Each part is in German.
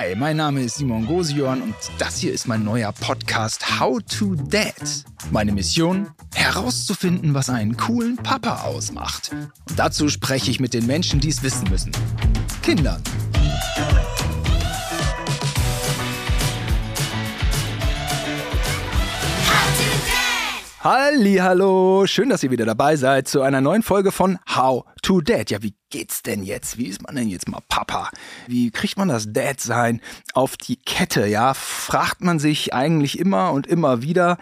Hi, mein Name ist Simon Gosion und das hier ist mein neuer Podcast How to Dad. Meine Mission? Herauszufinden, was einen coolen Papa ausmacht. Und dazu spreche ich mit den Menschen, die es wissen müssen. Kindern. Hallo, schön, dass ihr wieder dabei seid zu einer neuen Folge von How to Dad. Ja, wie geht's denn jetzt? Wie ist man denn jetzt mal Papa? Wie kriegt man das Dad sein auf die Kette? Ja, fragt man sich eigentlich immer und immer wieder.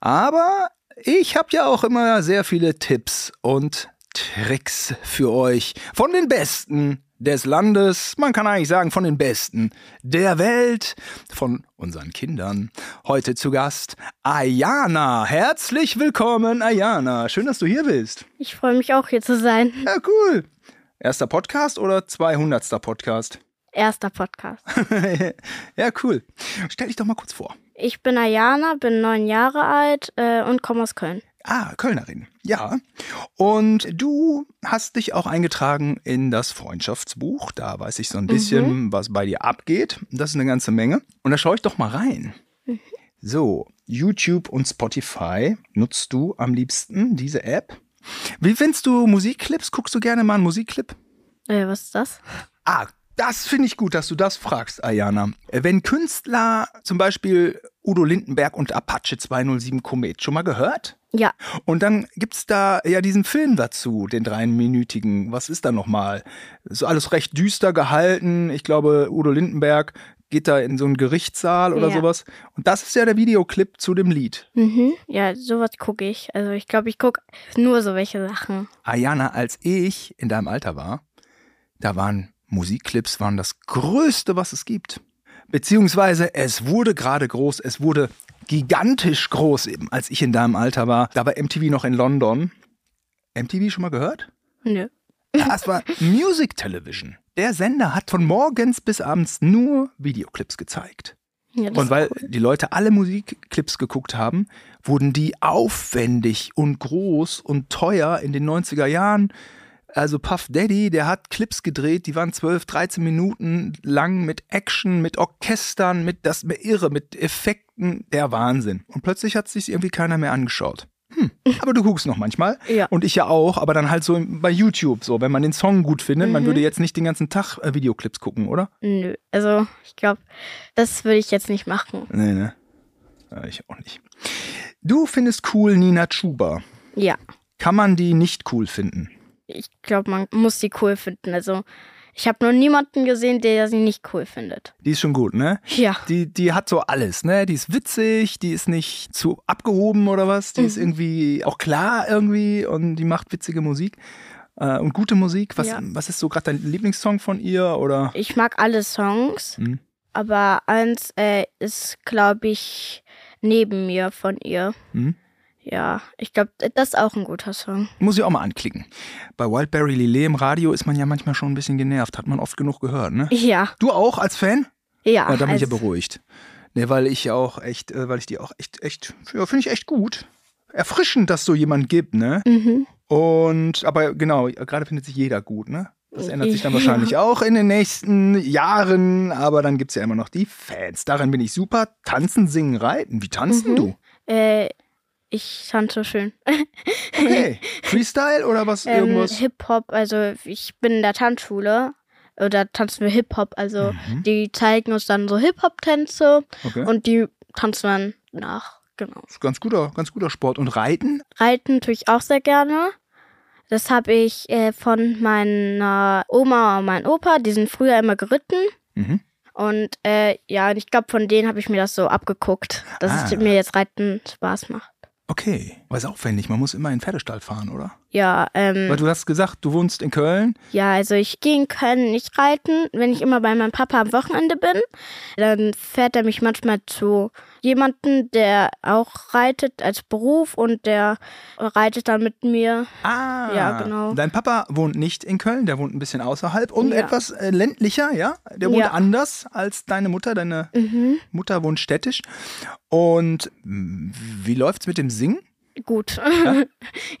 Aber ich habe ja auch immer sehr viele Tipps und Tricks für euch von den besten des Landes, man kann eigentlich sagen von den Besten der Welt, von unseren Kindern. Heute zu Gast Ayana. Herzlich willkommen, Ayana. Schön, dass du hier bist. Ich freue mich auch hier zu sein. Ja, cool. Erster Podcast oder 200. Podcast? Erster Podcast. ja, cool. Stell dich doch mal kurz vor. Ich bin Ayana, bin neun Jahre alt äh, und komme aus Köln. Ah, Kölnerin. Ja. Und du hast dich auch eingetragen in das Freundschaftsbuch. Da weiß ich so ein bisschen, mhm. was bei dir abgeht. Das ist eine ganze Menge. Und da schaue ich doch mal rein. Mhm. So, YouTube und Spotify nutzt du am liebsten diese App. Wie findest du Musikclips? Guckst du gerne mal einen Musikclip? Äh, was ist das? Ah, das finde ich gut, dass du das fragst, Ayana. Wenn Künstler, zum Beispiel Udo Lindenberg und Apache 207 Komet, schon mal gehört? Ja. Und dann gibt es da ja diesen Film dazu, den dreiminütigen. Was ist da nochmal? Ist alles recht düster gehalten. Ich glaube, Udo Lindenberg geht da in so einen Gerichtssaal oder ja. sowas. Und das ist ja der Videoclip zu dem Lied. Mhm. Ja, sowas gucke ich. Also ich glaube, ich gucke nur so welche Sachen. Ayana, als ich in deinem Alter war, da waren Musikclips waren das Größte, was es gibt. Beziehungsweise es wurde gerade groß, es wurde gigantisch groß eben, als ich in deinem Alter war. Da war MTV noch in London. MTV schon mal gehört? Nö. Ja, es war Music Television. Der Sender hat von morgens bis abends nur Videoclips gezeigt. Ja, und weil cool. die Leute alle Musikclips geguckt haben, wurden die aufwendig und groß und teuer in den 90er Jahren also Puff Daddy, der hat Clips gedreht, die waren 12, 13 Minuten lang mit Action, mit Orchestern, mit das irre, mit Effekten, der Wahnsinn. Und plötzlich hat sich irgendwie keiner mehr angeschaut. Hm, aber du guckst noch manchmal. Ja. Und ich ja auch, aber dann halt so bei YouTube, so, wenn man den Song gut findet, mhm. man würde jetzt nicht den ganzen Tag äh, Videoclips gucken, oder? Nö, also ich glaube, das würde ich jetzt nicht machen. Nee, ne? Ja, ich auch nicht. Du findest cool Nina Chuba. Ja. Kann man die nicht cool finden? Ich glaube, man muss sie cool finden. Also ich habe noch niemanden gesehen, der sie nicht cool findet. Die ist schon gut, ne? Ja. Die, die hat so alles, ne? Die ist witzig, die ist nicht zu abgehoben oder was. Die mhm. ist irgendwie auch klar irgendwie und die macht witzige Musik. Äh, und gute Musik. Was, ja. was ist so gerade dein Lieblingssong von ihr? Oder? Ich mag alle Songs, mhm. aber eins äh, ist, glaube ich, neben mir von ihr. Mhm. Ja, ich glaube, das ist auch ein guter Song. Muss ich auch mal anklicken. Bei Wildberry Lillet im Radio ist man ja manchmal schon ein bisschen genervt. Hat man oft genug gehört, ne? Ja. Du auch als Fan? Ja. ja da bin ich ja beruhigt. Ne, weil ich auch echt, äh, weil ich die auch echt, echt, ja, finde ich echt gut. Erfrischend, dass so jemand gibt, ne? Mhm. Und, aber genau, gerade findet sich jeder gut, ne? Das ändert sich dann wahrscheinlich auch in den nächsten Jahren, aber dann gibt es ja immer noch die Fans. Darin bin ich super. Tanzen, singen, reiten. Wie tanzen mhm. du? Äh, ich tanze schön. Okay. Freestyle oder was? Ähm, irgendwas? Hip-Hop, also ich bin in der Tanzschule. Oder tanzen wir Hip-Hop. Also mhm. die zeigen uns dann so Hip-Hop-Tänze okay. und die tanzen dann nach. Genau. Ganz guter, ganz guter Sport. Und Reiten? Reiten tue ich auch sehr gerne. Das habe ich äh, von meiner Oma und meinem Opa, die sind früher immer geritten. Mhm. Und äh, ja, ich glaube, von denen habe ich mir das so abgeguckt, dass ah. es mir jetzt Reiten Spaß macht. Okay, aber ist aufwendig. Man muss immer in den Pferdestall fahren, oder? Ja, ähm. Weil du hast gesagt, du wohnst in Köln. Ja, also ich gehe in Köln nicht reiten. Wenn ich immer bei meinem Papa am Wochenende bin, dann fährt er mich manchmal zu jemanden, der auch reitet als Beruf und der reitet dann mit mir. Ah, ja, genau. Dein Papa wohnt nicht in Köln, der wohnt ein bisschen außerhalb und ja. etwas äh, ländlicher, ja? Der wohnt ja. anders als deine Mutter. Deine mhm. Mutter wohnt städtisch. Und wie läuft's mit dem Singen? Gut. Ja?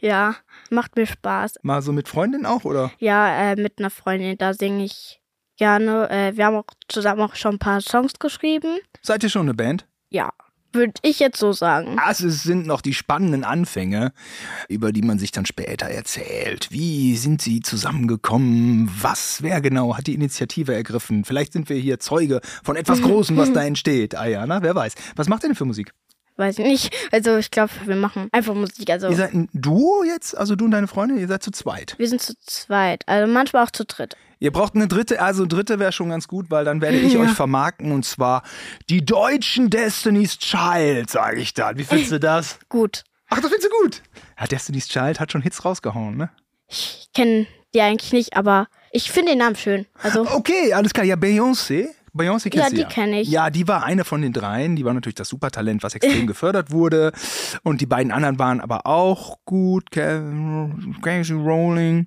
ja? macht mir Spaß. Mal so mit Freundin auch, oder? Ja, äh, mit einer Freundin, da singe ich gerne. Äh, wir haben auch zusammen auch schon ein paar Songs geschrieben. Seid ihr schon eine Band? Ja, würde ich jetzt so sagen. Also es sind noch die spannenden Anfänge, über die man sich dann später erzählt. Wie sind sie zusammengekommen? Was, wer genau hat die Initiative ergriffen? Vielleicht sind wir hier Zeuge von etwas Großem, was da entsteht. Ah ja, na, wer weiß. Was macht ihr denn für Musik? Weiß ich nicht. Also ich glaube, wir machen einfach Musik. Also Ihr seid ein Duo jetzt? Also du und deine Freundin? Ihr seid zu zweit? wir sind zu zweit. Also manchmal auch zu dritt. Ihr braucht eine dritte, also eine dritte wäre schon ganz gut, weil dann werde ich Ja. euch vermarkten und zwar die deutschen Destiny's Child, sage ich dann. Wie findest du das? Gut. Ach, das findest du gut. Ja, Destiny's Child hat schon Hits rausgehauen, ne? Ich kenne die eigentlich nicht, aber ich finde den Namen schön. Also Okay, alles klar. Ja, Beyoncé. Beyoncé kennst Ja, die ja. kenn ich. Ja, die war eine von den dreien. Die war natürlich das Supertalent, was extrem gefördert wurde. Und die beiden anderen waren aber auch gut. Casey Rowling.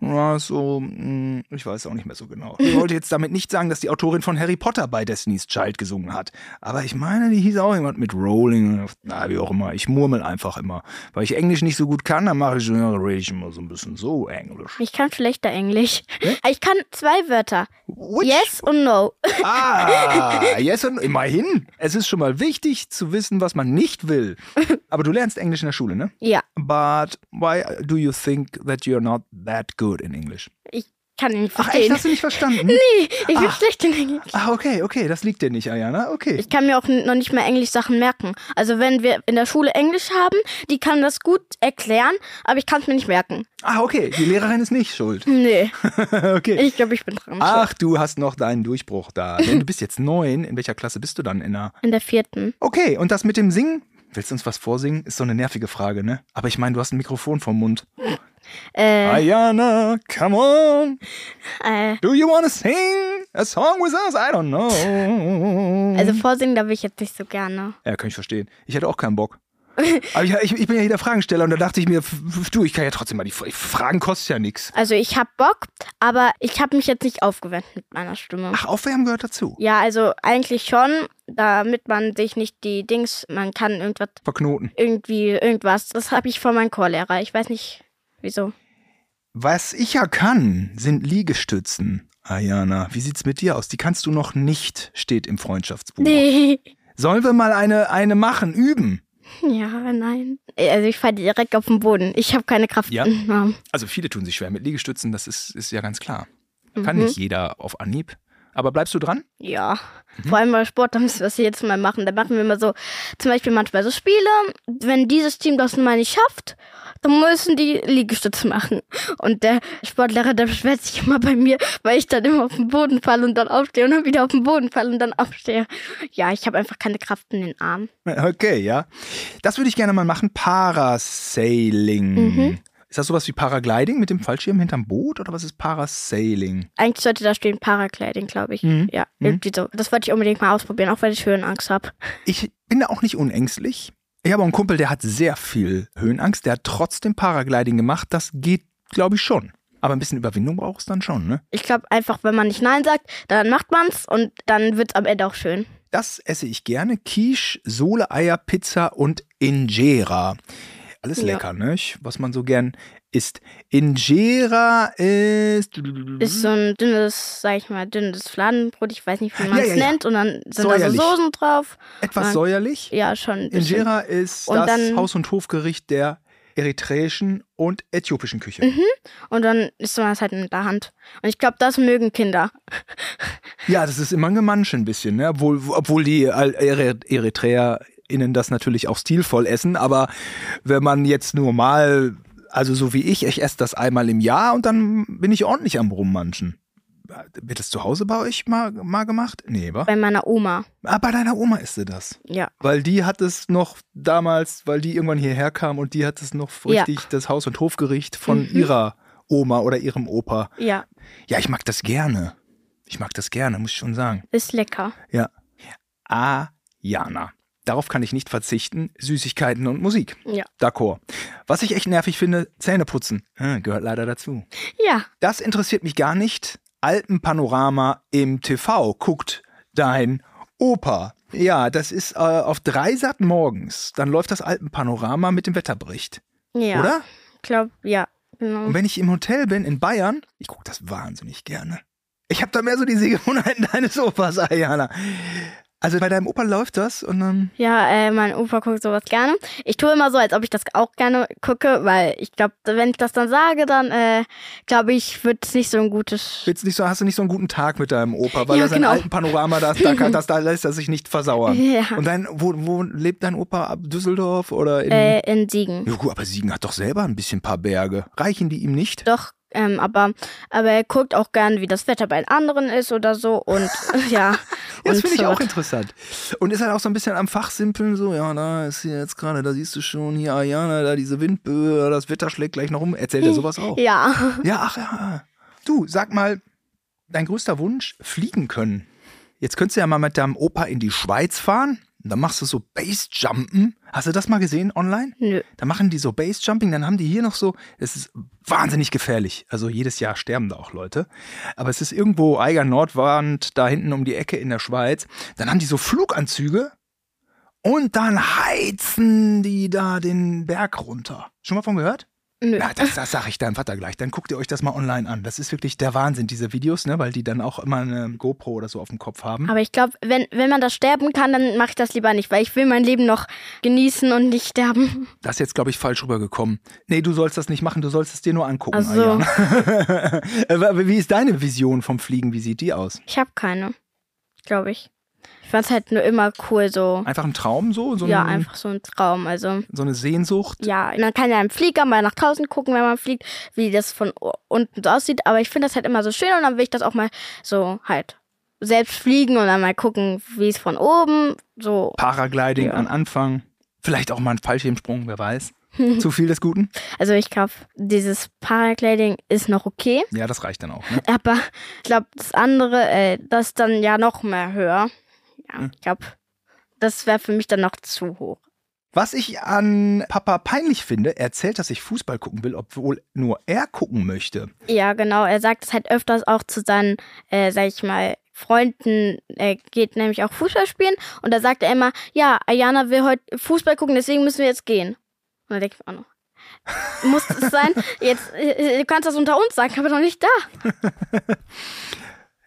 Ja, so, mh, ich weiß auch nicht mehr so genau. Ich wollte jetzt damit nicht sagen, dass die Autorin von Harry Potter bei Destiny's Child gesungen hat. Aber ich meine, die hieß auch jemand mit Rowling. Na, wie auch immer. Ich murmel einfach immer. Weil ich Englisch nicht so gut kann, dann mache ich so, ja, rede ich immer so ein bisschen so Englisch. ich kann schlechter Englisch. Ich kann zwei Wörter. Which Yes und no. Ah, yes und immerhin. Es ist schon mal wichtig zu wissen, was man nicht will. Aber du lernst Englisch in der Schule, ne? Ja, But why do you think that you're not that good in English? ich kann ihn nicht Ach echt, verstehen. hast du nicht verstanden? nee, ich bin Ach. schlecht in Englisch. Ah, okay, okay, das liegt dir nicht, Ayana. Okay. Ich kann mir auch noch nicht mehr Englisch-Sachen merken. Also wenn wir in der Schule Englisch haben, die kann das gut erklären, aber ich kann es mir nicht merken. Ah, okay, die Lehrerin ist nicht schuld. Nee, okay. ich glaube, ich bin dran. Ach, du hast noch deinen Durchbruch da. Denn du bist jetzt neun. In welcher Klasse bist du dann in der? In der vierten. Okay, und das mit dem Singen? Willst du uns was vorsingen? Ist so eine nervige Frage, ne? Aber ich meine, du hast ein Mikrofon vom Mund. Äh, Ayana, come on. äh, Do you wanna sing a song with us? I don't know. also vorsingen, da will ich jetzt nicht so gerne. ja, kann ich verstehen. Ich hätte auch keinen Bock. Aber ich, ich, ich bin ja hier der Fragensteller und da dachte ich mir, du, ich kann ja trotzdem mal die Fragen kostet ja nichts. Also ich habe Bock, aber ich habe mich jetzt nicht aufgewärmt mit meiner Stimme. Ach, Aufwärmen gehört dazu. Ja, also eigentlich schon, damit man sich nicht die Dings, man kann irgendwas, Verknoten. irgendwie, irgendwas. Das habe ich von meinem Chorlehrer. Ich weiß nicht, wieso. Was ich ja kann, sind Liegestützen. Ayana, wie sieht's mit dir aus? Die kannst du noch nicht, steht im Freundschaftsbuch. Nee. Sollen wir mal eine, eine machen, üben? Ja, nein. Also ich falle direkt auf den Boden. Ich habe keine Kraft. Ja? Also viele tun sich schwer mit Liegestützen, das ist, ist ja ganz klar. Mhm. Kann nicht jeder auf Anhieb. Aber bleibst du dran? Ja. Vor allem bei Sport, da müssen wir das jetzt mal machen. Da machen wir immer so, zum Beispiel manchmal so Spiele. Wenn dieses Team das mal nicht schafft, dann müssen die Liegestütze machen. Und der Sportlehrer, der beschwert sich immer bei mir, weil ich dann immer auf den Boden falle und dann aufstehe und dann wieder auf den Boden falle und dann aufstehe. Ja, ich habe einfach keine Kraft in den Armen. Okay, ja. Das würde ich gerne mal machen. Parasailing. Mhm. Ist das sowas wie Paragliding mit dem Fallschirm hinterm Boot oder was ist Parasailing? Eigentlich sollte da stehen Paragliding, glaube ich. Mhm. Ja, irgendwie so. Das wollte ich unbedingt mal ausprobieren, auch weil ich Höhenangst habe. Ich bin da auch nicht unängstlich. Ich habe auch einen Kumpel, der hat sehr viel Höhenangst. Der hat trotzdem Paragliding gemacht. Das geht, glaube ich, schon. Aber ein bisschen Überwindung braucht es dann schon, ne? Ich glaube einfach, wenn man nicht Nein sagt, dann macht man's und dann wird's am Ende auch schön. Das esse ich gerne. Quiche, Sohle, Eier, Pizza und Injera. Alles Ja. lecker, ne? Was man so gern isst. Injera ist. Ist so ein dünnes, sag ich mal, dünnes Fladenbrot. Ich weiß nicht, wie Ja, man es ja, ja. nennt. Und dann sind Säuerlich. da so Soßen drauf. etwas Nein. säuerlich. Ja, schon. Injera ist Und das dann- Haus- und Hofgericht der eritreischen und äthiopischen Küche. Mhm. Und dann isst man das halt in der Hand. Und ich glaube, das mögen Kinder. Ja, das ist immer ein Gemansche ein bisschen, ne? obwohl, obwohl die Al- EritreerInnen das natürlich auch stilvoll essen. Aber wenn man jetzt nur mal, also so wie ich, ich esse das einmal im Jahr und dann bin ich ordentlich am Rummanschen. Wird das zu Hause bei euch mal, mal gemacht? Nee, wa? Bei meiner Oma. Ah, bei deiner Oma isst du das. Ja. Weil die hat es noch damals, weil die irgendwann hierher kam und die hat es noch Ja. richtig, das Haus- und Hofgericht von Mhm. ihrer Oma oder ihrem Opa. Ja, Ja, ich mag das gerne. Ich mag das gerne, muss ich schon sagen. ist lecker. Ja. Jana. Darauf kann ich nicht verzichten. Süßigkeiten und Musik. Ja. D'accord. Was ich echt nervig finde, Zähne putzen. Hm, gehört leider dazu. Ja. Das interessiert mich gar nicht. Alpenpanorama im TV guckt dein Opa. Ja, das ist äh, auf Dreisat morgens. Dann läuft das Alpenpanorama mit dem Wetterbericht. Ja. Oder? Ich glaube, ja. Genau. Und wenn ich im Hotel bin in Bayern, ich gucke das wahnsinnig gerne. Ich habe da mehr so die Sehgewohnheiten deines Opas, Ayana. Also bei deinem Opa läuft das und dann. Ja, äh, mein Opa guckt sowas gerne. Ich tue immer so, als ob ich das auch gerne gucke, weil ich glaube, wenn ich das dann sage, dann äh, glaube ich, wird es nicht so ein gutes. Wird's nicht so, hast du nicht so einen guten Tag mit deinem Opa, weil Ja, er sein genau. alten Panorama, das, da, kann, das, da lässt er sich nicht versauern. Ja. Und dann, wo, wo lebt dein Opa? Ab Düsseldorf oder in. Äh, in Siegen. ja, gut, aber Siegen hat doch selber ein bisschen paar Berge. Reichen die ihm nicht? Doch, ähm, aber, aber er guckt auch gern, wie das Wetter bei den anderen ist oder so. Und ja. Das finde ich auch interessant. Und ist halt auch so ein bisschen am Fachsimpeln, so, ja, da ist hier jetzt gerade, da siehst du schon, hier Ayana, da diese Windböe, das Wetter schlägt gleich noch um. Erzählt er sowas auch? Ja. Ja, ach ja. Du, sag mal, dein größter Wunsch, fliegen können. Jetzt könntest du ja mal mit deinem Opa in die Schweiz fahren. Und dann machst du so Base-Jumpen. Hast du das mal gesehen online? Nö. Da machen die so Base-Jumping, dann haben die hier noch so, es ist wahnsinnig gefährlich. Also jedes Jahr sterben da auch Leute. Aber es ist irgendwo Eiger Nordwand, da hinten um die Ecke in der Schweiz. Dann haben die so Fluganzüge und dann heizen die da den Berg runter. Schon mal von gehört? Nö. Ja, das, das sage ich deinem Vater gleich. Dann guckt ihr euch das mal online an. Das ist wirklich der Wahnsinn, diese Videos, ne? weil die dann auch immer eine GoPro oder so auf dem Kopf haben. Aber ich glaube, wenn, wenn man das sterben kann, dann mache ich das lieber nicht, weil ich will mein Leben noch genießen und nicht sterben. Das ist jetzt, glaube ich, falsch rübergekommen. Nee, du sollst das nicht machen, du sollst es dir nur angucken. Ach so. Ayana. Aber Wie ist deine Vision vom Fliegen? Wie sieht die aus? Ich habe keine, glaube ich. Ich fand es halt nur immer cool, so. Einfach ein Traum so? so Ja, ein, einfach so ein Traum. Also, So eine Sehnsucht? ja, man kann ja im Flieger mal nach draußen gucken, wenn man fliegt, wie das von unten so aussieht. Aber ich finde das halt immer so schön und dann will ich das auch mal so halt selbst fliegen und dann mal gucken, wie es von oben so. Paragliding Ja. an Anfang. Vielleicht auch mal ein Fallschirmsprung, wer weiß. Zu viel des Guten? Also ich glaube, dieses Paragliding ist noch okay. Ja, das reicht dann auch. Ne? Aber ich glaube, das andere, äh, das dann ja noch mehr höher. Ja, Hm. ich glaube, das wäre für mich dann noch zu hoch. Was ich an Papa peinlich finde, er erzählt, dass ich Fußball gucken will, obwohl nur er gucken möchte. Ja, genau. Er sagt es halt öfters auch zu seinen, äh, sag ich mal, Freunden. Er geht nämlich auch Fußball spielen und da sagt er immer, ja, Ayana will heute Fußball gucken, deswegen müssen wir jetzt gehen. Und dann denke ich auch noch. Muss es sein? Jetzt, äh, du kannst das unter uns sagen, aber doch nicht da.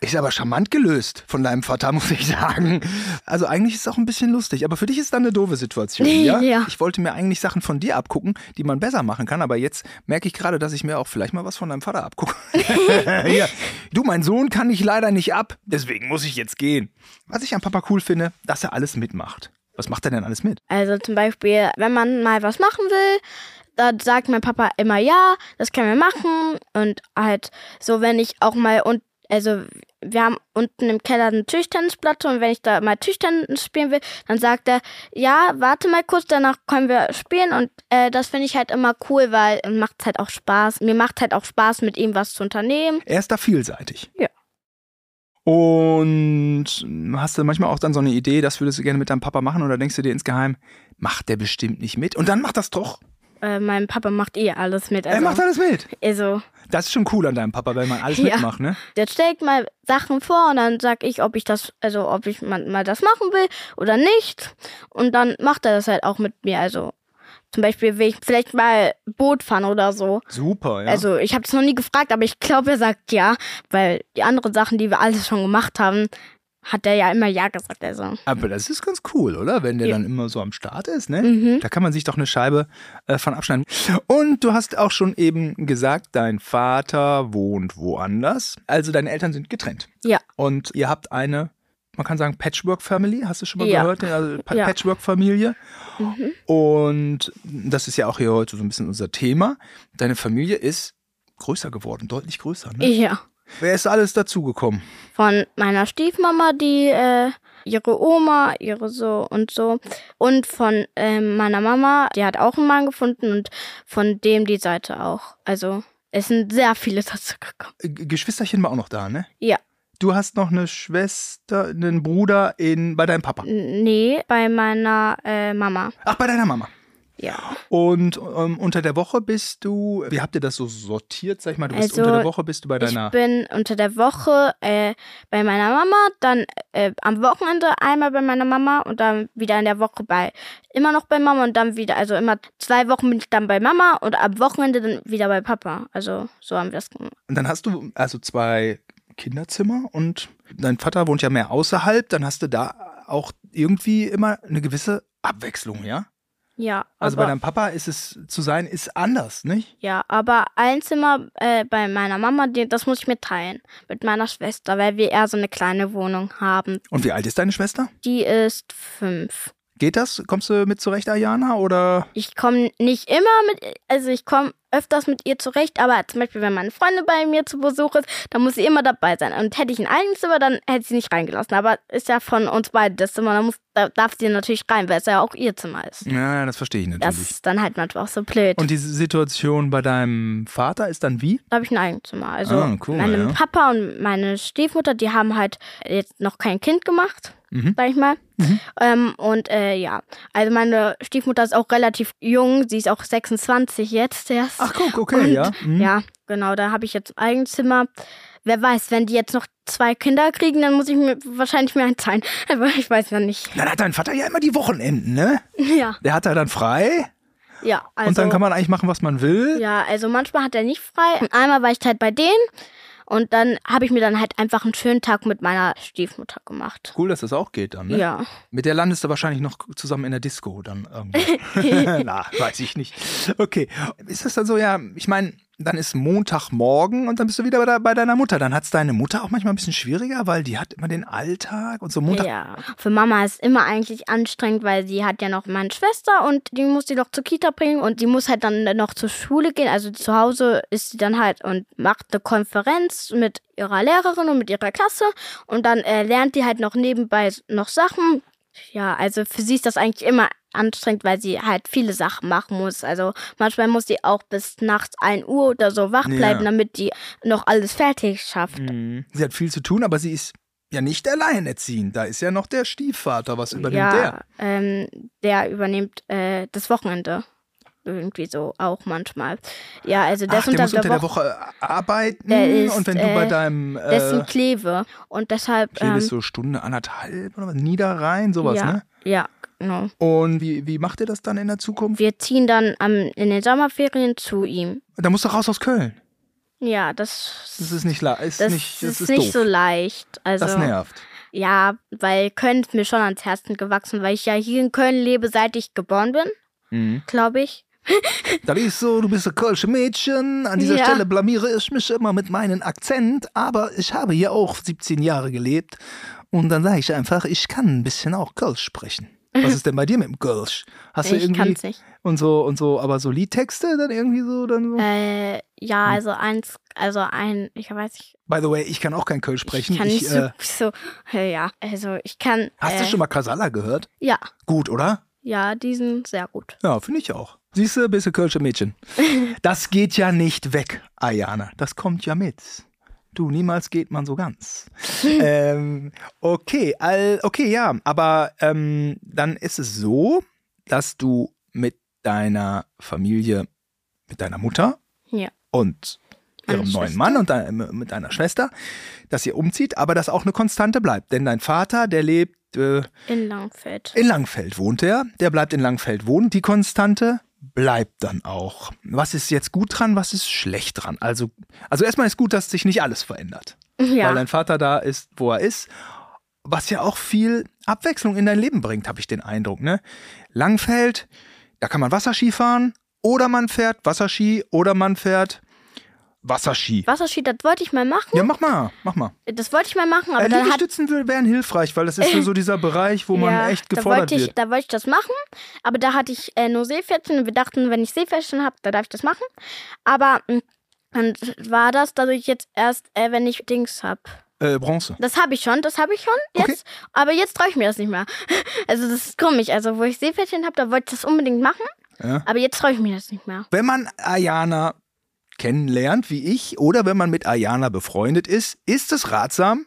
Ist aber charmant gelöst von deinem Vater, muss ich sagen. Also eigentlich ist es auch ein bisschen lustig, aber für dich ist dann eine doofe Situation, ja? Ja. Ich wollte mir eigentlich Sachen von dir abgucken, die man besser machen kann, aber jetzt merke ich gerade, dass ich mir auch vielleicht mal was von deinem Vater abgucke. ja. Du, mein Sohn kann ich leider nicht ab, deswegen muss ich jetzt gehen. Was ich an Papa cool finde, dass er alles mitmacht. Was macht er denn alles mit? Also zum Beispiel, wenn man mal was machen will, dann sagt mein Papa immer ja, das können wir machen. Und halt so, wenn ich auch mal und also wir haben unten im Keller eine Tischtennisplatte und wenn ich da mal Tischtennis spielen will, dann sagt er, ja, warte mal kurz, danach können wir spielen und äh, das finde ich halt immer cool, weil macht halt auch Spaß. Mir macht halt auch Spaß, mit ihm was zu unternehmen. Er ist da vielseitig. Ja. Und hast du manchmal auch dann so eine Idee, das würdest du gerne mit deinem Papa machen oder denkst du dir insgeheim, macht der bestimmt nicht mit? Und dann macht das doch. Äh, mein Papa macht eh alles mit. er Also, macht alles mit. also Das ist schon cool an deinem Papa, wenn man alles Ja. mitmacht, ne? Der stellt mal Sachen vor und dann sag ich, ob ich das, also ob ich mal, mal das machen will oder nicht. Und dann macht er das halt auch mit mir. Also zum Beispiel will ich vielleicht mal Boot fahren oder so. Super, ja. Also ich habe es noch nie gefragt, aber ich glaube, er sagt ja, weil die anderen Sachen, die wir alles schon gemacht haben, hat er ja immer ja gesagt. Also Aber das ist ganz cool, oder? Wenn der Ja. dann immer so am Start ist, ne? Mhm. Da kann man sich doch eine Scheibe äh, von abschneiden. Und du hast auch schon eben gesagt, dein Vater wohnt woanders. Also deine Eltern sind getrennt. ja, Und ihr habt eine, man kann sagen, Patchwork-Family. Hast du schon mal Ja. gehört? Also Ja. Patchwork-Familie. mhm. Und das ist ja auch hier heute so ein bisschen unser Thema. Deine Familie ist größer geworden, deutlich größer. Ne? ja. Wer ist alles dazugekommen? Von meiner Stiefmama, die äh, ihre Oma, ihre so und so. Und von ähm, meiner Mama, die hat auch einen Mann gefunden und von dem die Seite auch. Also es sind sehr viele dazu gekommen. Äh, Geschwisterchen war auch noch da, ne? Ja. Du hast noch eine Schwester, einen Bruder in, bei deinem Papa. Nee, bei meiner äh, Mama. Ach, bei deiner Mama. Ja. Und ähm, unter der Woche bist du, wie habt ihr das so sortiert, sag ich mal? Du bist Also, unter der Woche bist du bei Ich deiner. bin unter der Woche äh, bei meiner Mama, dann äh, am Wochenende einmal bei meiner Mama und dann wieder in der Woche bei immer noch bei Mama und dann wieder, also immer zwei Wochen bin ich dann bei Mama und am Wochenende dann wieder bei Papa. Also so haben wir das gemacht. Und dann hast du also zwei Kinderzimmer und dein Vater wohnt ja mehr außerhalb, dann hast du da auch irgendwie immer eine gewisse Abwechslung, ja? Ja. Also bei deinem Papa ist es zu sein, ist anders, nicht? ja, aber ein Zimmer äh, bei meiner Mama, das muss ich mir teilen. Mit meiner Schwester, weil wir eher so eine kleine Wohnung haben. Und wie alt ist deine Schwester? Die ist fünf. Geht das? Kommst du mit zurecht, Ayana? Oder? Ich komme nicht immer mit, also ich komme öfters mit ihr zurecht, aber zum Beispiel, wenn meine Freundin bei mir zu Besuch ist, dann muss sie immer dabei sein. Und hätte ich ein eigenes Zimmer, dann hätte sie nicht reingelassen. Aber ist ja von uns beiden das Zimmer, dann muss, da darf sie natürlich rein, weil es ja auch ihr Zimmer ist. Ja, das verstehe ich Das natürlich. ist dann halt manchmal auch so blöd. Und diese Situation bei deinem Vater ist dann wie? Da habe ich ein eigenes Zimmer. Also Ah, cool, meine ja. Papa und meine Stiefmutter, die haben halt jetzt noch kein Kind gemacht, Mhm. sag ich mal. Ähm, und äh, ja, also meine Stiefmutter ist auch relativ jung, sie ist auch 26 jetzt erst. Ach, guck, okay, und, ja. Mhm. Ja, genau, da habe ich jetzt ein Eigenzimmer. Wer weiß, wenn die jetzt noch zwei Kinder kriegen, dann muss ich mir wahrscheinlich mehr einteilen. Aber ich weiß ja nicht. Dann hat dein Vater ja immer die Wochenenden, ne? Ja, Der hat da dann frei ja. Also, und dann kann man eigentlich machen, was man will. Ja, also manchmal hat er nicht frei. Einmal war ich halt bei denen und dann habe ich mir dann halt einfach einen schönen Tag mit meiner Stiefmutter gemacht. Cool, dass das auch geht dann, ne? Ja. Mit der landest du wahrscheinlich noch zusammen in der Disco dann irgendwie. Na, weiß ich nicht. Okay. Ist das dann so, ja, ich meine, dann ist Montagmorgen und dann bist du wieder bei, de bei deiner Mutter. Dann hat es deine Mutter auch manchmal ein bisschen schwieriger, weil die hat immer den Alltag und so Montag. Ja. Für Mama ist immer eigentlich anstrengend, weil sie hat ja noch meine Schwester und die muss sie noch zur Kita bringen und die muss halt dann noch zur Schule gehen. Also zu Hause ist sie dann halt und macht eine Konferenz mit ihrer Lehrerin und mit ihrer Klasse und dann äh, lernt die halt noch nebenbei noch Sachen. Ja, also für sie ist das eigentlich immer anstrengend, weil sie halt viele Sachen machen muss. Also manchmal muss sie auch bis nachts 1 Uhr oder so wach Ja. bleiben, damit die noch alles fertig schafft. Mhm. Sie hat viel zu tun, aber sie ist ja nicht alleinerziehend. Da ist ja noch der Stiefvater. Was übernimmt ja, der? Ähm, der übernimmt äh, das Wochenende. Irgendwie so, auch manchmal. Ja, also der Ach, ist der unter, muss unter der der Woche. Woche arbeiten Der ist, und wenn du bei äh, deinem Der ist äh, in Kleve. Und deshalb. Kleve Ähm, ist so Stunde anderthalb oder was? Niederrhein, sowas, ja, ne? ja, genau. Und wie, wie macht ihr das dann in der Zukunft? Wir ziehen dann am, in den Sommerferien zu ihm. Da musst du raus aus Köln. Ja, das, Das ist nicht, ist das nicht, ist, das ist nicht doof. so leicht. Also, das nervt. Ja, weil Köln ist mir schon ans Herzen gewachsen, weil ich ja hier in Köln lebe, seit ich geboren bin, Mhm. glaube ich. Das ist so, du bist ein Kölsche Mädchen. An dieser Ja. Stelle blamiere ich mich immer mit meinem Akzent, aber ich habe hier auch 17 Jahre gelebt. Und dann sage ich einfach, ich kann ein bisschen auch Kölsch sprechen. Was ist denn bei dir mit dem Kölsch? Hast du ich irgendwie kann's nicht. und so und so, aber so Liedtexte dann irgendwie so dann so? Äh, ja, Hm. also eins, also ein, ich weiß nicht, By the way, ich kann auch kein Kölsch sprechen. ich kann nicht äh, so, so, äh, ja, also ich kann. hast äh, du schon mal Kasala gehört? Ja, Gut, oder? ja, die sind sehr gut. Ja, finde ich auch. Siehst du, bist du Kölsche Mädchen. Das geht ja nicht weg, Ayana. Das kommt ja mit. Du, niemals geht man so ganz. ähm, okay, all, okay, ja, aber ähm, dann ist es so, dass du mit deiner Familie, mit deiner Mutter Ja. und Meine ihrem neuen Schwester. Mann und dein, mit deiner Schwester, dass ihr umzieht, aber dass auch eine Konstante bleibt. Denn dein Vater, der lebt äh, In Langfeld. in Langfeld wohnt er, der bleibt in Langfeld wohnen. Die Konstante bleibt dann auch. Was ist jetzt gut dran, was ist schlecht dran? Also, also erstmal ist gut, dass sich nicht alles verändert. Weil Ja. dein Vater da ist, wo er ist. Was ja auch viel Abwechslung in dein Leben bringt, habe ich den Eindruck. Ne? Langfeld, da kann man Wasserski fahren oder man fährt Wasserski oder man fährt Wasserski. Wasserski, das wollte ich mal machen. Ja, mach mal, mach mal. Das wollte ich mal machen, aber Äh, dann hat Liegestützen wären hilfreich, weil das ist so, so dieser Bereich, wo man ja, echt da gefordert wollte ich, wird. Da wollte ich das machen, aber da hatte ich äh, nur Seepferdchen und wir dachten, wenn ich Seepferdchen habe, da darf ich das machen. Aber mh, dann war das, dass ich jetzt erst, äh, wenn ich Dings habe. Äh, Bronze. Das habe ich schon, das habe ich schon jetzt. Aber jetzt traue ich mir das nicht mehr. Also das ist komisch. Also wo ich Seepferdchen habe, da wollte ich das unbedingt machen. Ja. Aber jetzt traue ich mir das nicht mehr. Wenn man Ayana kennenlernt, wie ich, oder wenn man mit Ayana befreundet ist, ist es ratsam,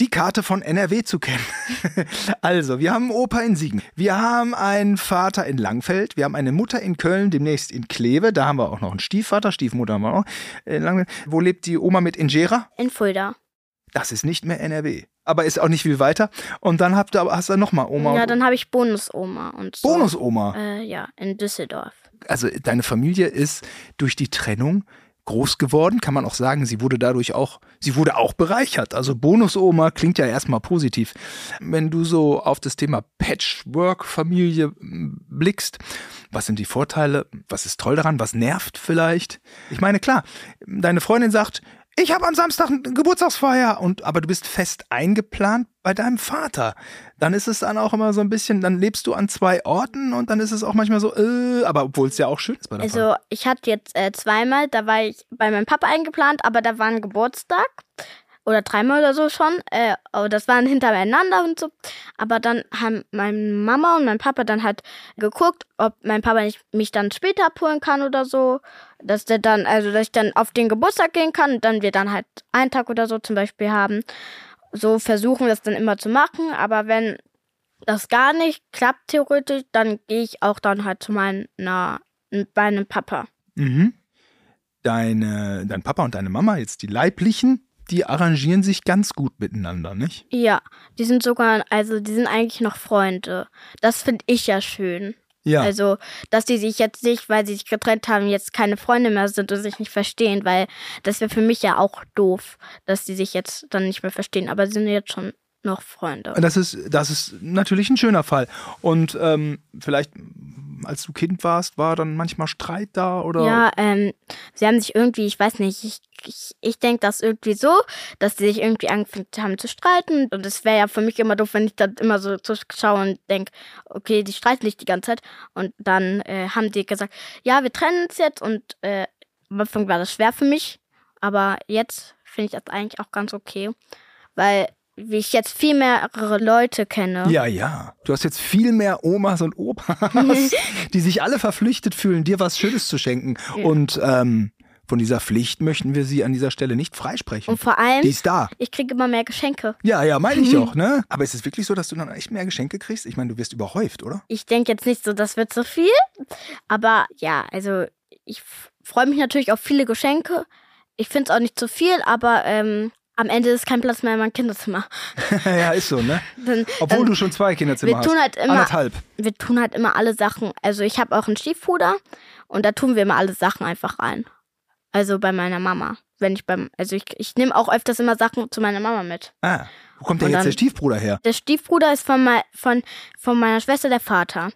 die Karte von NRW zu kennen. also, wir haben einen Opa in Siegen. Wir haben einen Vater in Langfeld. Wir haben eine Mutter in Köln, demnächst in Kleve. Da haben wir auch noch einen Stiefvater. Stiefmutter haben wir auch. In Langfeld. Wo lebt die Oma mit Ingera? In Fulda. Das ist nicht mehr NRW. Aber ist auch nicht viel weiter. Und dann habt ihr, hast du nochmal Oma. Ja, dann habe ich Bonusoma und so. Bonusoma. Äh, ja, in Düsseldorf. Also deine Familie ist durch die Trennung groß geworden. Kann man auch sagen, sie wurde dadurch auch, sie wurde auch bereichert. Also Bonusoma klingt ja erstmal positiv. Wenn du so auf das Thema Patchwork-Familie hm, blickst, was sind die Vorteile? Was ist toll daran? Was nervt vielleicht? Ich meine, klar, deine Freundin sagt, ich habe am Samstag eine Geburtstagsfeier und aber du bist fest eingeplant bei deinem Vater. Dann ist es dann auch immer so ein bisschen, dann lebst du an zwei Orten und dann ist es auch manchmal so, äh, aber obwohl es ja auch schön ist bei deinem Also Vater. ich hatte jetzt äh, zweimal, da war ich bei meinem Papa eingeplant, aber da war ein Geburtstag oder dreimal oder so schon. Äh, aber das waren hintereinander und so. Aber dann haben meine Mama und mein Papa dann halt geguckt, ob mein Papa nicht, mich dann später abholen kann oder so. Dass der dann, also dass ich dann auf den Geburtstag gehen kann und dann wir dann halt einen Tag oder so zum Beispiel haben. So versuchen wir das dann immer zu machen. Aber wenn das gar nicht klappt theoretisch, dann gehe ich auch dann halt zu meiner, meinem Papa. Mhm. Deine, dein Papa und deine Mama, jetzt die Leiblichen, die arrangieren sich ganz gut miteinander, nicht? Ja, die sind sogar, also die sind eigentlich noch Freunde. Das finde ich ja schön. Ja. Also, dass die sich jetzt nicht, weil sie sich getrennt haben, jetzt keine Freunde mehr sind und sich nicht verstehen, weil das wäre für mich ja auch doof, dass die sich jetzt dann nicht mehr verstehen. Aber sie sind jetzt schon noch Freunde. Das ist, das ist natürlich ein schöner Fall. Und ähm, vielleicht, als du Kind warst, war dann manchmal Streit da oder? Ja, ähm, sie haben sich irgendwie, ich weiß nicht, ich, ich, ich denke das irgendwie so, dass sie sich irgendwie angefangen haben zu streiten. Und es wäre ja für mich immer doof, wenn ich dann immer so zuschaue und denke, okay, die streiten nicht die ganze Zeit. Und dann äh, haben die gesagt, ja, wir trennen uns jetzt. Und äh, am Anfang war das schwer für mich. Aber jetzt finde ich das eigentlich auch ganz okay. Weil wie ich jetzt viel mehrere Leute kenne. Ja, ja. Du hast jetzt viel mehr Omas und Opas, die sich alle verpflichtet fühlen, dir was Schönes zu schenken. Ja. Und ähm, von dieser Pflicht möchten wir sie an dieser Stelle nicht freisprechen. Und vor allem, die ist da. ich kriege immer mehr Geschenke. Ja, ja, meine ich auch, ne? Aber ist es wirklich so, dass du dann echt mehr Geschenke kriegst? Ich meine, du wirst überhäuft, oder? Ich denke jetzt nicht so, das wird so viel. Aber ja, also ich freue mich natürlich auf viele Geschenke. Ich finde es auch nicht zu viel, aber ähm, am Ende ist kein Platz mehr in meinem Kinderzimmer. ja, ist so, ne? Dann, Obwohl dann, du schon zwei Kinderzimmer wir tun hast. Halt immer, Anderthalb. Wir tun halt immer alle Sachen. Also ich habe auch einen Stiefbruder und da tun wir immer alle Sachen einfach rein. Also bei meiner Mama. Wenn ich beim, also ich, ich nehme auch öfters immer Sachen zu meiner Mama mit. Ah, wo kommt denn jetzt dann, der Stiefbruder her? Der Stiefbruder ist von, mein, von, von meiner Schwester der Vater.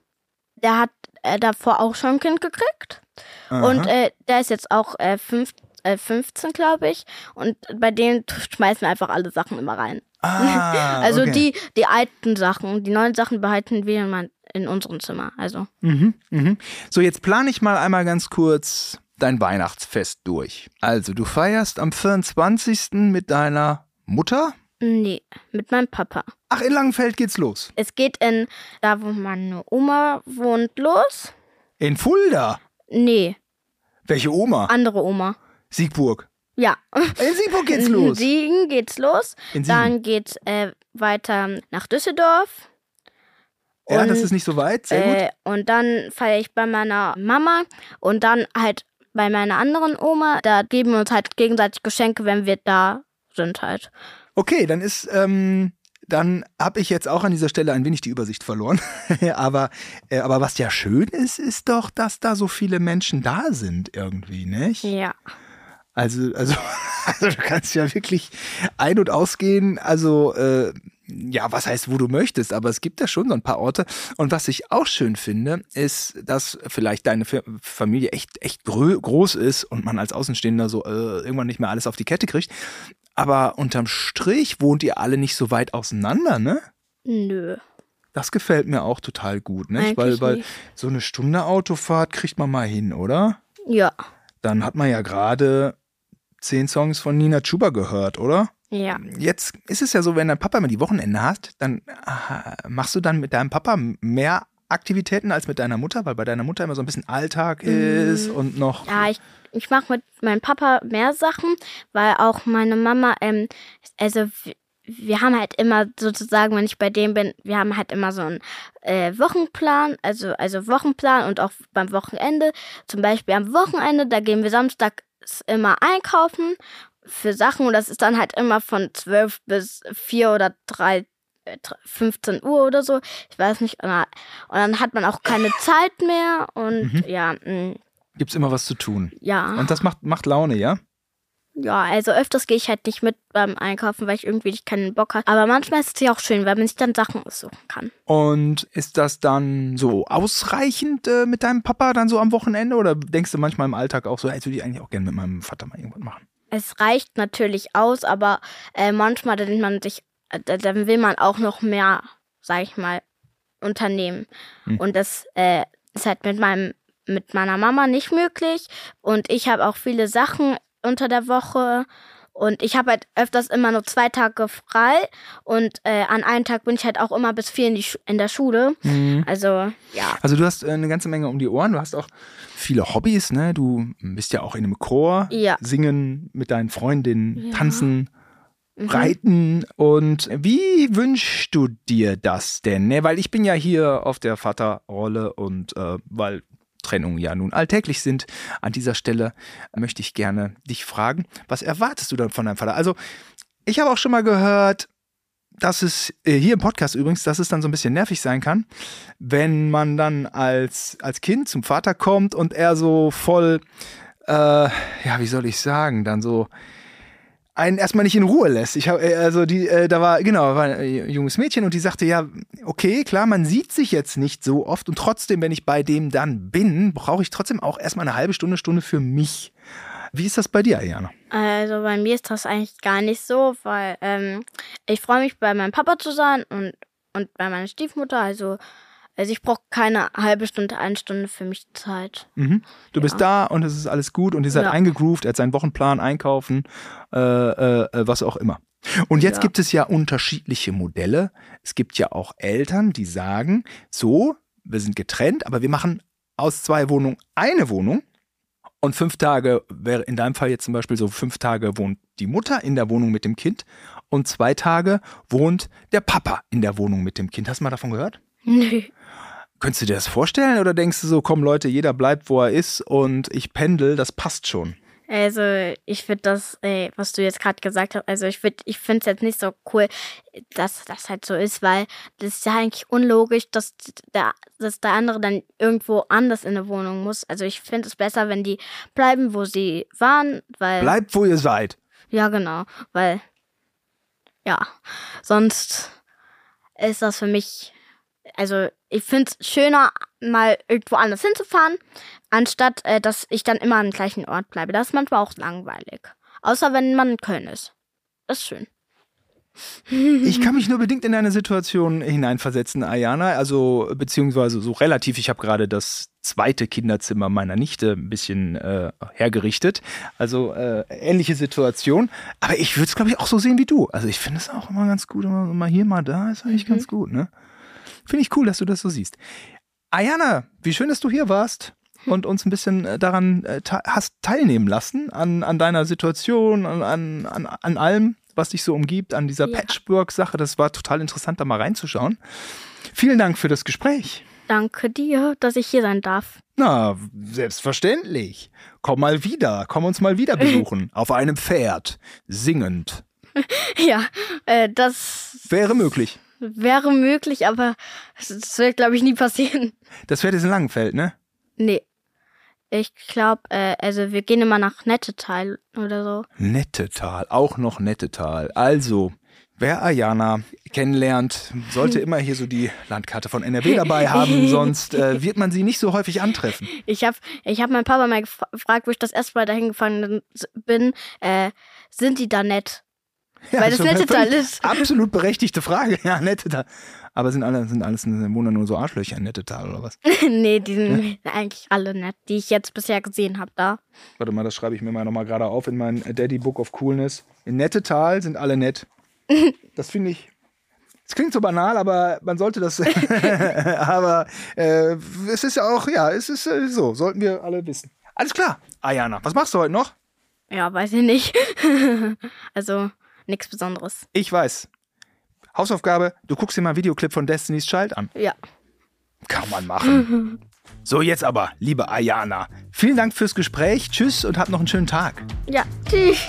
Der hat äh, davor auch schon ein Kind gekriegt. Aha. Und äh, der ist jetzt auch äh, fünf, äh, 15, glaube ich. Und bei denen schmeißen wir einfach alle Sachen immer rein. Ah, also okay. die, die alten Sachen, die neuen Sachen behalten wir in, in unserem Zimmer. Also. Mhm, mhm. So, jetzt plane ich mal einmal ganz kurz dein Weihnachtsfest durch. Also, du feierst am 24. mit deiner Mutter? Nee, mit meinem Papa. Ach, in Langenfeld geht's los. Es geht in, da wo meine Oma wohnt, los. In Fulda? Nee. Welche Oma? Andere Oma. Siegburg. Ja. In Siegburg geht's los. In Siegen geht's los. In Siegen. Dann geht's äh, weiter nach Düsseldorf. Ja, das ist nicht so weit. Sehr äh, gut. Und dann feiere ich bei meiner Mama und dann halt bei meiner anderen Oma. Da geben wir uns halt gegenseitig Geschenke, wenn wir da sind halt. Okay, dann ist, ähm, dann habe ich jetzt auch an dieser Stelle ein wenig die Übersicht verloren. aber, äh, aber was ja schön ist, ist doch, dass da so viele Menschen da sind irgendwie, nicht? Ja. Also, also, also du kannst ja wirklich ein- und ausgehen, also äh, ja, was heißt, wo du möchtest, aber es gibt ja schon so ein paar Orte. Und was ich auch schön finde, ist, dass vielleicht deine Familie echt, echt groß ist und man als Außenstehender so äh, irgendwann nicht mehr alles auf die Kette kriegt. Aber unterm Strich wohnt ihr alle nicht so weit auseinander, ne? Nö. Das gefällt mir auch total gut, ne? Weil, weil so eine Stunde Autofahrt kriegt man mal hin, oder? Ja. Dann hat man ja gerade zehn Songs von Nina Chuba gehört, oder? Ja. Jetzt ist es ja so, wenn dein Papa immer die Wochenende hat, dann aha, machst du dann mit deinem Papa mehr Aktivitäten als mit deiner Mutter, weil bei deiner Mutter immer so ein bisschen Alltag ist mm. und noch. Ja, ich, ich mache mit meinem Papa mehr Sachen, weil auch meine Mama, ähm, also wir haben halt immer sozusagen, wenn ich bei dem bin, wir haben halt immer so einen äh, Wochenplan, also, also Wochenplan und auch beim Wochenende. Zum Beispiel am Wochenende, da gehen wir samstags immer einkaufen für Sachen und das ist dann halt immer von 12 bis 4 oder 3, 15 Uhr oder so. Ich weiß nicht. Und dann hat man auch keine Zeit mehr und mhm. ja. Mh. Gibt's immer was zu tun. Ja. Und das macht, macht Laune, ja? Ja, also öfters gehe ich halt nicht mit beim Einkaufen, weil ich irgendwie nicht keinen Bock habe. Aber manchmal ist es ja auch schön, weil man sich dann Sachen aussuchen kann. Und ist das dann so ausreichend äh, mit deinem Papa dann so am Wochenende? Oder denkst du manchmal im Alltag auch so, hey, würde ich eigentlich auch gerne mit meinem Vater mal irgendwas machen? Es reicht natürlich aus, aber äh, manchmal denkt man sich, äh, dann will man auch noch mehr, sag ich mal, unternehmen. Hm. Und das äh, ist halt mit meinem mit meiner Mama nicht möglich. Und ich habe auch viele Sachen unter der Woche. Und ich habe halt öfters immer nur zwei Tage frei und äh, an einem Tag bin ich halt auch immer bis vier in, die in der Schule. Mhm. Also, ja. Also du hast äh, eine ganze Menge um die Ohren, du hast auch viele Hobbys, ne? Du bist ja auch in einem Chor, ja. singen mit deinen Freundinnen, ja. tanzen, mhm. reiten. Und wie wünschst du dir das denn? Ne? Weil ich bin ja hier auf der Vaterrolle und äh, weil Trennungen ja nun alltäglich sind. An dieser Stelle möchte ich gerne dich fragen, was erwartest du dann von deinem Vater? Also, ich habe auch schon mal gehört, dass es äh, hier im Podcast übrigens, dass es dann so ein bisschen nervig sein kann, wenn man dann als, als Kind zum Vater kommt und er so voll, äh, ja, wie soll ich sagen, dann so einen erstmal nicht in Ruhe lässt. Ich habe äh, also die äh, da war genau war ein junges Mädchen und die sagte ja okay klar man sieht sich jetzt nicht so oft und trotzdem wenn ich bei dem dann bin brauche ich trotzdem auch erstmal eine halbe Stunde Stunde für mich. Wie ist das bei dir, Ayana? Also bei mir ist das eigentlich gar nicht so, weil ähm, ich freue mich bei meinem Papa zu sein und und bei meiner Stiefmutter also also ich brauche keine halbe Stunde, eine Stunde für mich Zeit. Mhm. Du ja. bist da und es ist alles gut und ihr seid ja. eingegroovt, er hat seinen Wochenplan, einkaufen, äh, äh, äh, was auch immer. Und jetzt ja. gibt es ja unterschiedliche Modelle. Es gibt ja auch Eltern, die sagen, so, wir sind getrennt, aber wir machen aus zwei Wohnungen eine Wohnung. Und fünf Tage wäre in deinem Fall jetzt zum Beispiel so, fünf Tage wohnt die Mutter in der Wohnung mit dem Kind und zwei Tage wohnt der Papa in der Wohnung mit dem Kind. Hast du mal davon gehört? Nö. Könntest du dir das vorstellen oder denkst du so, komm Leute, jeder bleibt, wo er ist und ich pendel, das passt schon? Also ich finde das, ey, was du jetzt gerade gesagt hast, also ich, ich finde es jetzt nicht so cool, dass das halt so ist, weil das ist ja eigentlich unlogisch, dass der, dass der andere dann irgendwo anders in der Wohnung muss. Also ich finde es besser, wenn die bleiben, wo sie waren, weil... Bleibt, wo ihr seid. Ja, genau, weil, ja, sonst ist das für mich also ich finde es schöner, mal irgendwo anders hinzufahren, anstatt äh, dass ich dann immer am gleichen Ort bleibe. Das ist manchmal auch langweilig. Außer wenn man in Köln ist. Das ist schön. Ich kann mich nur bedingt in eine Situation hineinversetzen, Ayana. Also, beziehungsweise so relativ. Ich habe gerade das zweite Kinderzimmer meiner Nichte ein bisschen äh, hergerichtet. Also, äh, ähnliche Situation. Aber ich würde es, glaube ich, auch so sehen wie du. Also, ich finde es auch immer ganz gut. Immer mal hier, mal da ist eigentlich mhm. ganz gut, ne? Finde ich cool, dass du das so siehst. Ayana, wie schön, dass du hier warst und uns ein bisschen äh, daran äh, hast teilnehmen lassen, an, an deiner Situation, an, an, an allem, was dich so umgibt, an dieser ja. Patchwork-Sache. Das war total interessant, da mal reinzuschauen. Vielen Dank für das Gespräch. Danke dir, dass ich hier sein darf. Na, selbstverständlich. Komm mal wieder, komm uns mal wieder besuchen. auf einem Pferd, singend. Ja, äh, das wäre möglich. Wäre möglich, aber das wird, glaube ich, nie passieren. Das Pferd ist in Langenfeld, ne? Nee. Ich glaube, äh, also wir gehen immer nach Nettetal oder so. Nettetal, auch noch Nettetal. Also, wer Ayana kennenlernt, sollte immer hier so die Landkarte von NRW dabei haben, sonst äh, wird man sie nicht so häufig antreffen. Ich habe ich hab meinen Papa mal gefragt, wo ich das erste Mal dahin gefahren bin, äh, sind die da nett? Ja, Weil das Nettetal ist. Absolut berechtigte Frage. Ja, Nettetal. Aber sind alle, sind alles wohnen nur so Arschlöcher in Nettetal oder was? nee, die sind ja? eigentlich alle nett, die ich jetzt bisher gesehen habe da. Warte mal, das schreibe ich mir mal nochmal gerade auf in mein Daddy Book of Coolness. In Nettetal sind alle nett. Das finde ich. Es klingt so banal, aber man sollte das. aber äh, es ist ja auch, ja, es ist äh, so, sollten wir alle wissen. Alles klar, Ayana, was machst du heute noch? Ja, weiß ich nicht. also, nichts Besonderes. Ich weiß. Hausaufgabe, du guckst dir mal einen Videoclip von Destiny's Child an. Ja. Kann man machen. so, jetzt aber, liebe Ayana, vielen Dank fürs Gespräch. Tschüss und hab noch einen schönen Tag. Ja, tschüss.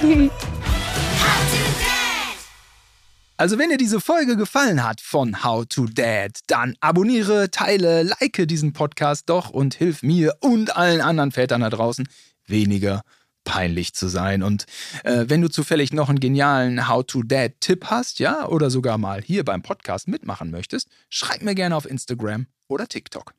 Also wenn dir diese Folge gefallen hat von How to Dad, dann abonniere, teile, like diesen Podcast doch und hilf mir und allen anderen Vätern da draußen weniger peinlich zu sein. Und äh, wenn du zufällig noch einen genialen How-to-Dad-Tipp hast, ja, oder sogar mal hier beim Podcast mitmachen möchtest, schreib mir gerne auf Instagram oder TikTok.